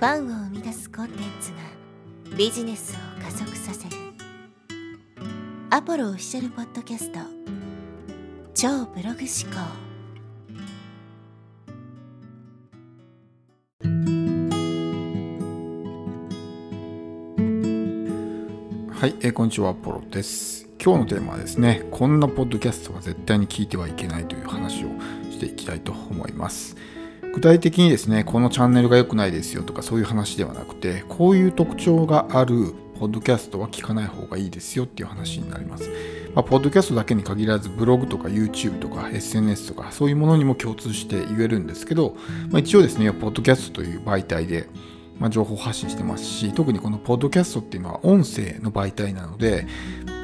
ファンを生み出すコンテンツがビジネスを加速させるアポロオフィシャルポッドキャスト超ブログ思考はい、えー、こんにちは、アポロです。今日のテーマはですね、こんなポッドキャストは絶対に聞いてはいけないという話をしていきたいと思います。具体的にですね、このチャンネルが良くないですよとかそういう話ではなくて、こういう特徴があるポッドキャストは聞かない方がいいですよっていう話になります。まあ、ポッドキャストだけに限らず、ブログとか YouTube とか SNS とかそういうものにも共通して言えるんですけど、まあ、一応ですね、ポッドキャストという媒体で、まあ、情報発信してますし、特にこのポッドキャストっていうのは音声の媒体なので、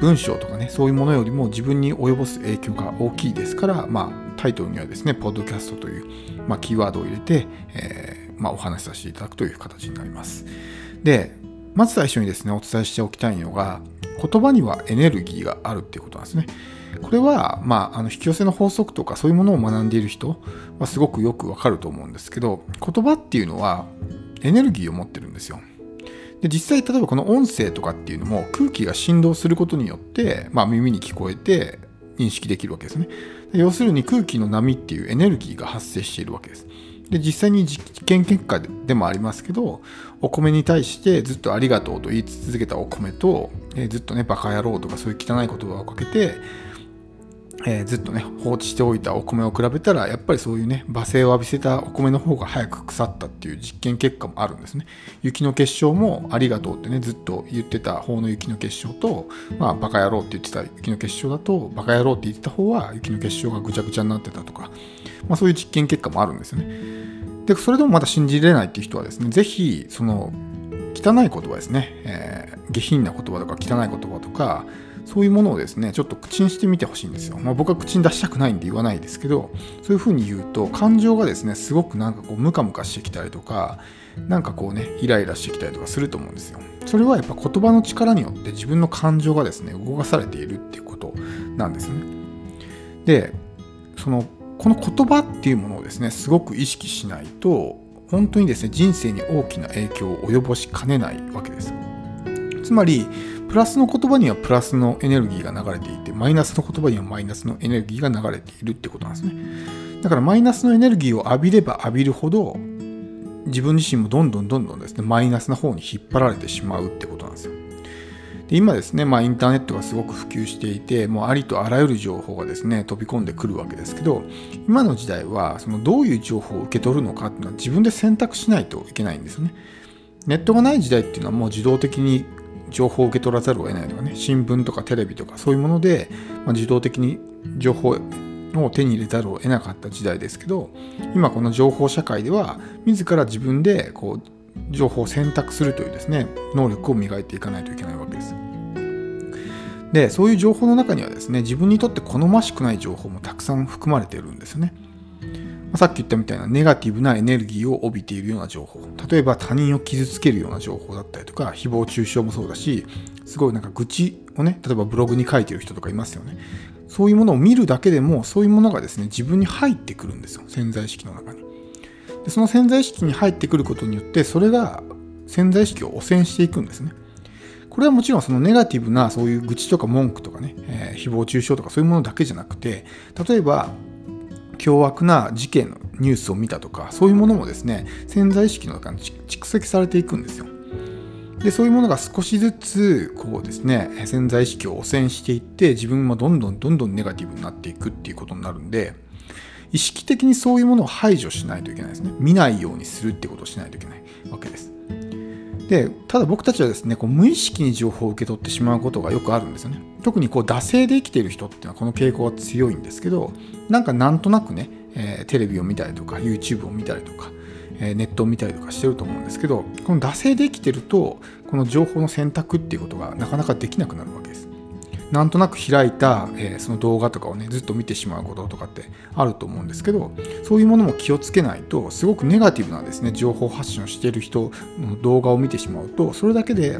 文章とかね、そういうものよりも自分に及ぼす影響が大きいですから、まあ、タイトルにはですね、ポッドキャストというまあ、キーワードを入れて、えー、まあ、お話しさせていただくという形になります。で、まず最初にですね、お伝えしておきたいのが、言葉にはエネルギーがあるっていうことなんですね。これは、まあ、あの引き寄せの法則とかそういうものを学んでいる人はすごくよくわかると思うんですけど、言葉っていうのはエネルギーを持ってるんですよ。で実際例えばこの音声とかっていうのも空気が振動することによって、まあ、耳に聞こえて認識できるわけですね。要するに空気の波っていうエネルギーが発生しているわけです。で実際に実験結果でもありますけどお米に対してずっとありがとうと言い続けたお米と、え、ずっとねバカ野郎とかそういう汚い言葉をかけてえー、ずっとね放置しておいたお米を比べたらやっぱりそういうね罵声を浴びせたお米の方が早く腐ったっていう実験結果もあるんですね。雪の結晶もありがとうってねずっと言ってた方の雪の結晶とまあバカ野郎って言ってた雪の結晶だとバカ野郎って言ってた方は雪の結晶がぐちゃぐちゃになってたとかまあそういう実験結果もあるんですよね。でそれでもまだ信じれないっていう人はですねぜひその汚い言葉ですね、えー、下品な言葉とか汚い言葉とかそういうものをですねちょっと口にしてみてほしいんですよ、まあ、僕は口に出したくないんで言わないですけどそういうふうに言うと感情がですねすごくなんかこうムカムカしてきたりとかなんかこうねイライラしてきたりとかすると思うんですよ。それはやっぱ言葉の力によって自分の感情がですね動かされているっていうことなんですね。でそのこの言葉っていうものをですねすごく意識しないと本当にですね人生に大きな影響を及ぼしかねないわけです。つまりプラスの言葉にはプラスのエネルギーが流れていて、マイナスの言葉にはマイナスのエネルギーが流れているってことなんですね。だからマイナスのエネルギーを浴びれば浴びるほど、自分自身もどんどんどんどんですね、マイナスな方に引っ張られてしまうってことなんですよ。で今ですね、まあ、インターネットがすごく普及していて、もうありとあらゆる情報がですね、飛び込んでくるわけですけど、今の時代は、そのどういう情報を受け取るのかっていうのは自分で選択しないといけないんですよね。ネットがない時代っていうのはもう自動的に情報を受け取らざるを得ないとかね、新聞とかテレビとかそういうもので、まあ、自動的に情報を手に入れざるを得なかった時代ですけど、今この情報社会では、自ら自分でこう情報を選択するというですね、能力を磨いていかないといけないわけです。で、そういう情報の中にはですね、自分にとって好ましくない情報もたくさん含まれているんですよね。さっき言ったみたいなネガティブなエネルギーを帯びているような情報。例えば他人を傷つけるような情報だったりとか誹謗中傷もそうだしすごいなんか愚痴をね例えばブログに書いてる人とかいますよね。そういうものを見るだけでもそういうものがですね自分に入ってくるんですよ。潜在意識の中に。でその潜在意識に入ってくることによってそれが潜在意識を汚染していくんですね。これはもちろんそのネガティブなそういう愚痴とか文句とかね、えー、誹謗中傷とかそういうものだけじゃなくて例えば凶悪な事件のニュースを見たとかそういうものもですね潜在意識の中に蓄積されていくんですよ。でそういうものが少しずつこうですね潜在意識を汚染していって自分もどんどんどんどんネガティブになっていくっていうことになるんで意識的にそういうものを排除しないといけないですね。見ないようにするってことをしないといけないわけです。でただ僕たちはですねこう無意識に情報を受け取ってしまうことがよくあるんですよね。特にこう惰性で生きている人っていうのはこの傾向が強いんですけどなんかなんとなくね、えー、テレビを見たりとか YouTube を見たりとか、えー、ネットを見たりとかしてると思うんですけどこの惰性で生きてるとこの情報の選択っていうことがなかなかできなくなるわけです。なんとなく開いた、えー、その動画とかをねずっと見てしまうこととかってあると思うんですけどそういうものも気をつけないとすごくネガティブなですね情報発信をしている人の動画を見てしまうとそれだけで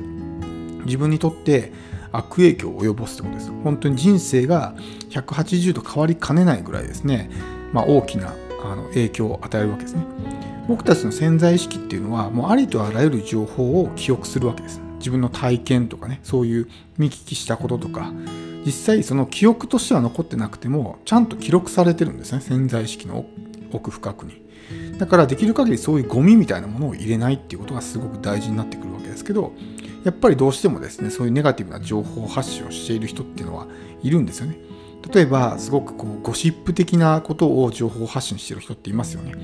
自分にとって悪影響を及ぼすってことです。本当に人生が180度変わりかねないぐらいですね、まあ、大きなあの影響を与えるわけですね。僕たちの潜在意識っていうのはもうありとあらゆる情報を記憶するわけです。自分の体験とかねそういう見聞きしたこととか実際その記憶としては残ってなくてもちゃんと記録されてるんですね潜在意識の奥深くに。だからできる限りそういうゴミみたいなものを入れないっていうことがすごく大事になってくるわけですけどやっぱりどうしてもですねそういうネガティブな情報発信をしている人っていうのはいるんですよね。例えばすごくこうゴシップ的なことを情報発信してる人っていますよね。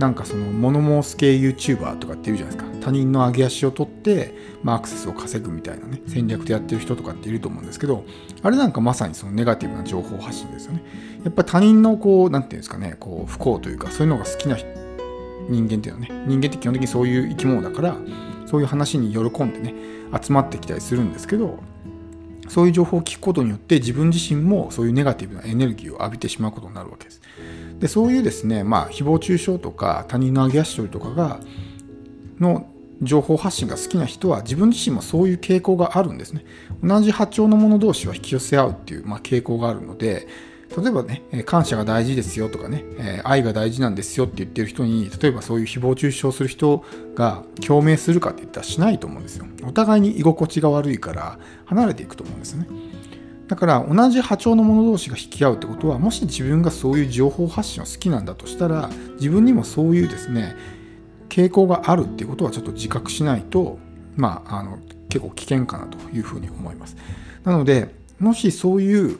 なんかその物申す系 YouTuber とかっているじゃないですか。他人の上げ足を取って、まあ、アクセスを稼ぐみたいなね戦略でやってる人とかっていると思うんですけどあれなんかまさにそのネガティブな情報発信ですよね。やっぱり他人のこう何て言うんですかねこう不幸というかそういうのが好きな人間っていうのはね人間って基本的にそういう生き物だからそういう話に喜んでね集まってきたりするんですけどそういう情報を聞くことによって自分自身もそういうネガティブなエネルギーを浴びてしまうことになるわけです。でそういうですね、まあ、誹謗中傷とか他人の上げ足取りとかがの情報発信が好きな人は自分自身もそういう傾向があるんですね。同じ波長の者同士は引き寄せ合うっていう、まあ、傾向があるので、例えばね、感謝が大事ですよとかね、愛が大事なんですよって言ってる人に、例えばそういう誹謗中傷する人が共鳴するかって言ったらしないと思うんですよ。お互いに居心地が悪いから離れていくと思うんですよね。だから同じ波長の者同士が引き合うってことはもし自分がそういう情報発信を好きなんだとしたら自分にもそういうですね傾向があるっていうことはちょっと自覚しないとまああの結構危険かなというふうに思います。なのでもしそういう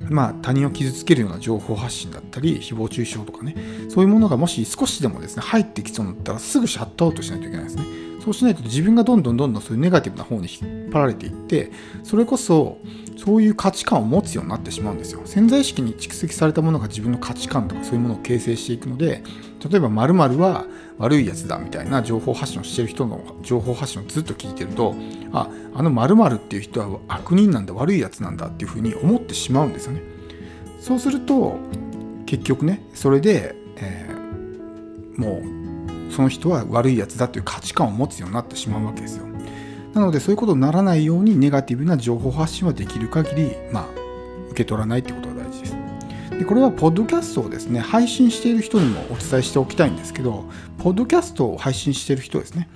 まあ、他人を傷つけるような情報発信だったり誹謗中傷とかね。そういうものがもし少しでもですね入ってきそうになったらすぐシャットアウトしないといけないですね。そうしないと自分がどんどんどんどんそういうネガティブな方に引っ張られていってそれこそそういう価値観を持つようになってしまうんですよ。潜在意識に蓄積されたものが自分の価値観とかそういうものを形成していくので例えば〇〇は悪いやつだみたいな情報発信をしてる人の情報発信をずっと聞いてるとああの〇〇っていう人は悪人なんだ悪いやつなんだっていうふうに思ってしまうんですよね。そうすると結局ねそれで、えー、もうその人は悪いやつだという価値観を持つようになってしまうわけですよ。なのでそういうことにならないようにネガティブな情報発信はできる限りまあ受け取らないってことでこれはポッドキャストをですね配信している人にもお伝えしておきたいんですけどポッドキャストを配信している人ですね。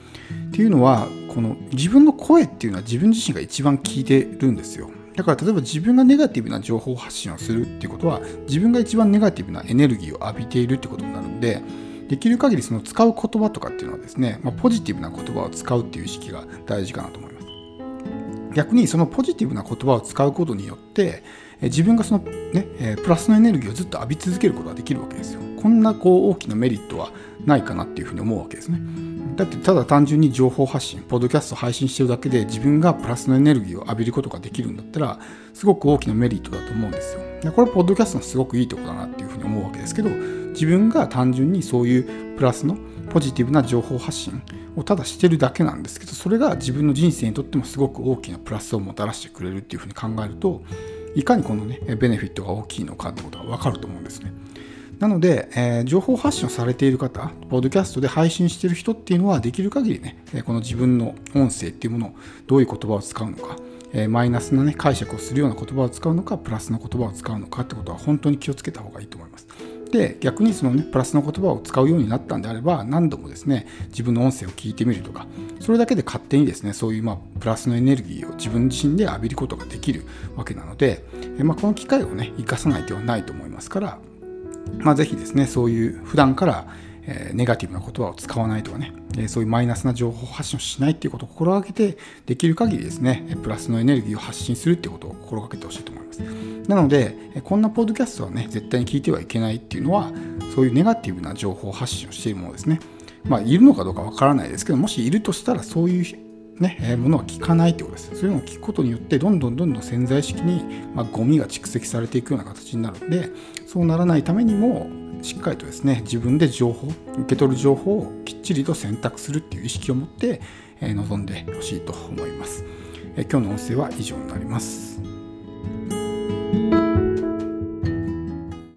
っていうのはこの自分の声っていうのは自分自身が一番聞いてるんですよ。だから例えば自分がネガティブな情報発信をするっていうことは自分が一番ネガティブなエネルギーを浴びているってことになるんでできる限りその使う言葉とかっていうのはですね、まあ、ポジティブな言葉を使うっていう意識が大事かなと思います。逆にそのポジティブな言葉を使うことによって自分がそのねプラスのエネルギーをずっと浴び続けることができるわけですよ。こんなこう大きなメリットはないかなっていうふうに思うわけですね。だってただ単純に情報発信ポッドキャスト配信してるだけで自分がプラスのエネルギーを浴びることができるんだったらすごく大きなメリットだと思うんですよ。でこれポッドキャストのすごくいいとこだなっていうふうに思うわけですけど自分が単純にそういうプラスのポジティブな情報発信をただしてるだけなんですけどそれが自分の人生にとってもすごく大きなプラスをもたらしてくれるっていうふうに考えるといかにこのねベネフィットが大きいのかってことが分かると思うんですね。なので、えー、情報発信をされている方、ポッドキャストで配信している人っていうのは、できる限りね、この自分の音声っていうものを、どういう言葉を使うのか、えー、マイナスな、ね、解釈をするような言葉を使うのか、プラスな言葉を使うのかってことは、本当に気をつけた方がいいと思います。で逆にそのねプラスの言葉を使うようになったんであれば何度もですね自分の音声を聞いてみるとかそれだけで勝手にですねそういうまあプラスのエネルギーを自分自身で浴びることができるわけなので、えまあ、この機会をね生かさない手はないと思いますから、まあ、ぜひですねそういう普段からえネガティブな言葉を使わないとかね、えそういうマイナスな情報発信をしないっていうことを心がけてできる限りですねプラスのエネルギーを発信するっていうことを心がけてほしいと思いますなのでこんなポッドキャストはね絶対に聞いてはいけないっていうのはそういうネガティブな情報発信をしているものですねまあいるのかどうかわからないですけどもしいるとしたらそういうね、えものは聞かないってことです。そういうのを聞くことによって、どんどんどんどん潜在意識に、まあ、ゴミが蓄積されていくような形になるので、そうならないためにも、しっかりとですね自分で情報受け取る情報をきっちりと選択するっていう意識を持って臨んでほしいと思います。今日の音声は以上になります。